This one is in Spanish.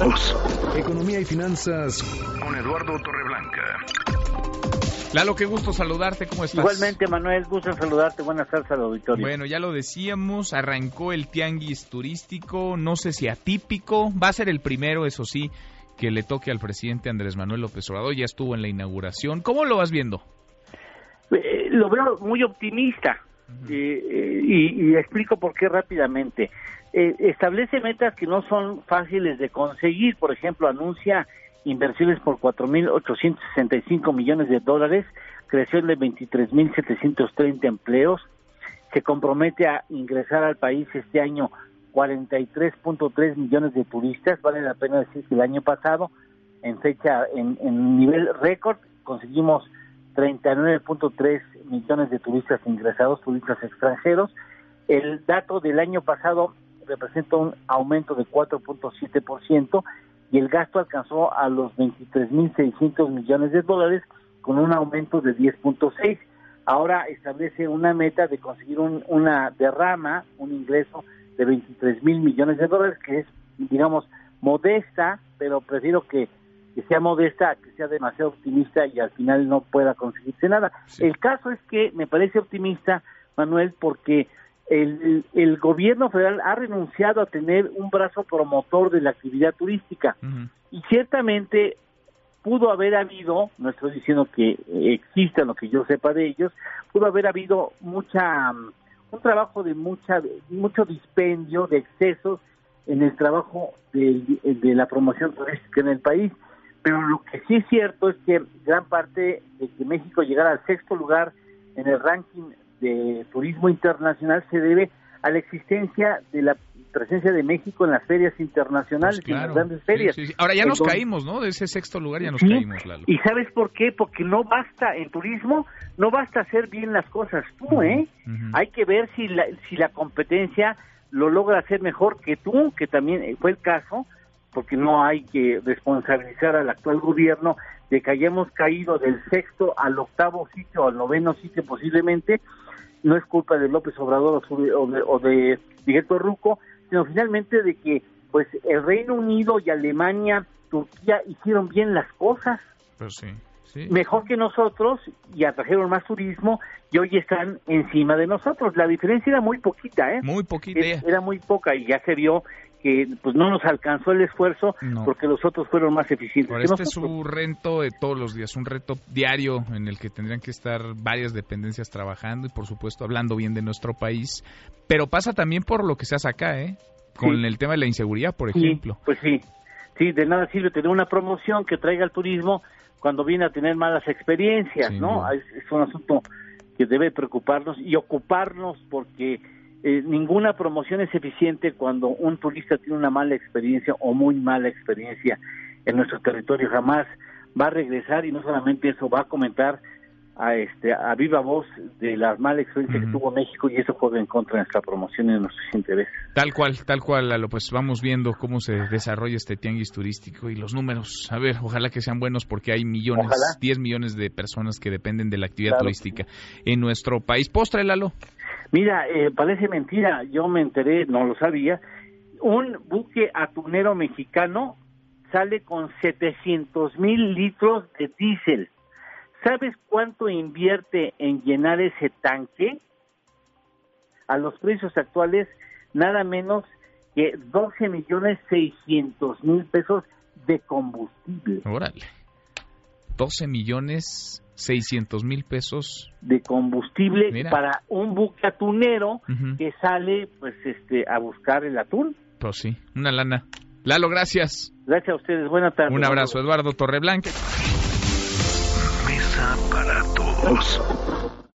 todos. Economía y finanzas con Eduardo Torreblanca. Lalo, qué gusto saludarte, ¿cómo estás? Igualmente, Manuel, gusto saludarte, buenas tardes al auditorio. Bueno, ya lo decíamos, arrancó el tianguis turístico, no sé si atípico, va a ser el primero, eso sí, que le toque al presidente Andrés Manuel López Obrador, ya estuvo en la inauguración, ¿cómo lo vas viendo? Eh, lo veo muy optimista eh, eh, y, y, explico por qué rápidamente. Establece metas que no son fáciles de conseguir, por ejemplo, anuncia inversiones por 4.865 millones de dólares, creación de 23.730 empleos, se compromete a ingresar al país este año 43.3 millones de turistas, vale la pena decir que el año pasado, en fecha, en, en nivel récord, conseguimos 39.3 millones de turistas ingresados, turistas extranjeros. El dato del año pasado representa un aumento de 4.7% y el gasto alcanzó a los 23.600 millones de dólares con un aumento de 10.6. Ahora establece una meta de conseguir una derrama, un ingreso de 23 mil millones de dólares, que es, digamos, modesta, pero prefiero que, sea modesta que sea demasiado optimista y al final no pueda conseguirse nada. El caso es que me parece optimista, Manuel, porque el, el, gobierno federal ha renunciado a tener un brazo promotor de la actividad turística. Y ciertamente pudo haber habido, no estoy diciendo que exista lo que yo sepa de ellos, pudo haber habido mucha un trabajo de mucha mucho dispendio de excesos en el trabajo de, de la promoción turística en el país, pero lo que sí es cierto es que gran parte de que México llegara al sexto lugar en el ranking de turismo internacional se debe a la existencia de la presencia de México en las ferias internacionales, pues en las grandes ferias. Ahora ya nos caímos, ¿no? De ese sexto lugar ya nos caímos, Lalo. ¿Y sabes por qué? Porque no basta en turismo, no basta hacer bien las cosas tú, ¿eh? Hay que ver si la, si la competencia lo logra hacer mejor que tú, que también fue el caso, porque no hay que responsabilizar al actual gobierno de que hayamos caído del sexto al octavo sitio, al noveno sitio posiblemente, no es culpa de López Obrador o de, Miguel Torruco, sino finalmente de que pues el Reino Unido y Alemania, Turquía hicieron bien las cosas. Pues sí, sí. Mejor que nosotros y atrajeron más turismo y hoy están encima de nosotros. La diferencia era muy poquita, ¿eh? Muy poquita. Era muy poca y ya se vio que pues no nos alcanzó el esfuerzo porque los otros fueron más eficientes. este es un reto de todos los días, un reto diario en el que tendrían que estar varias dependencias trabajando y por supuesto hablando bien de nuestro país, pero pasa también por lo que se hace acá, ¿eh? Con el tema de la inseguridad, por ejemplo. pues sí, sí, de nada sirve tener una promoción que traiga el turismo cuando viene a tener malas experiencias, ¿no? Es, es un asunto que debe preocuparnos y ocuparnos porque eh, ninguna promoción es eficiente cuando un turista tiene una mala experiencia o muy mala experiencia en nuestro territorio. Jamás va a regresar y no solamente eso, va a comentar a este a viva voz de la mala experiencia que tuvo México y eso juega en contra de nuestra promoción y de nuestros intereses. Tal cual, tal cual, Lalo, pues vamos viendo cómo se desarrolla este tianguis turístico y los números. A ver, ojalá que sean buenos porque hay millones, 10 millones de personas que dependen de la actividad turística en nuestro país. Postre, Lalo. Mira, eh, parece mentira, yo me enteré, no lo sabía, un buque atunero mexicano sale con 700 mil litros de diésel. ¿Sabes cuánto invierte en llenar ese tanque? A los precios actuales, nada menos que 12 millones 600 mil pesos de combustible. Órale. 12 millones 600 mil pesos de combustible para un buque atunero que sale pues este a buscar el atún. Pues sí, una lana. Lalo, gracias. Gracias a ustedes, buena tarde. Un abrazo, Eduardo Torreblanca. Para todos.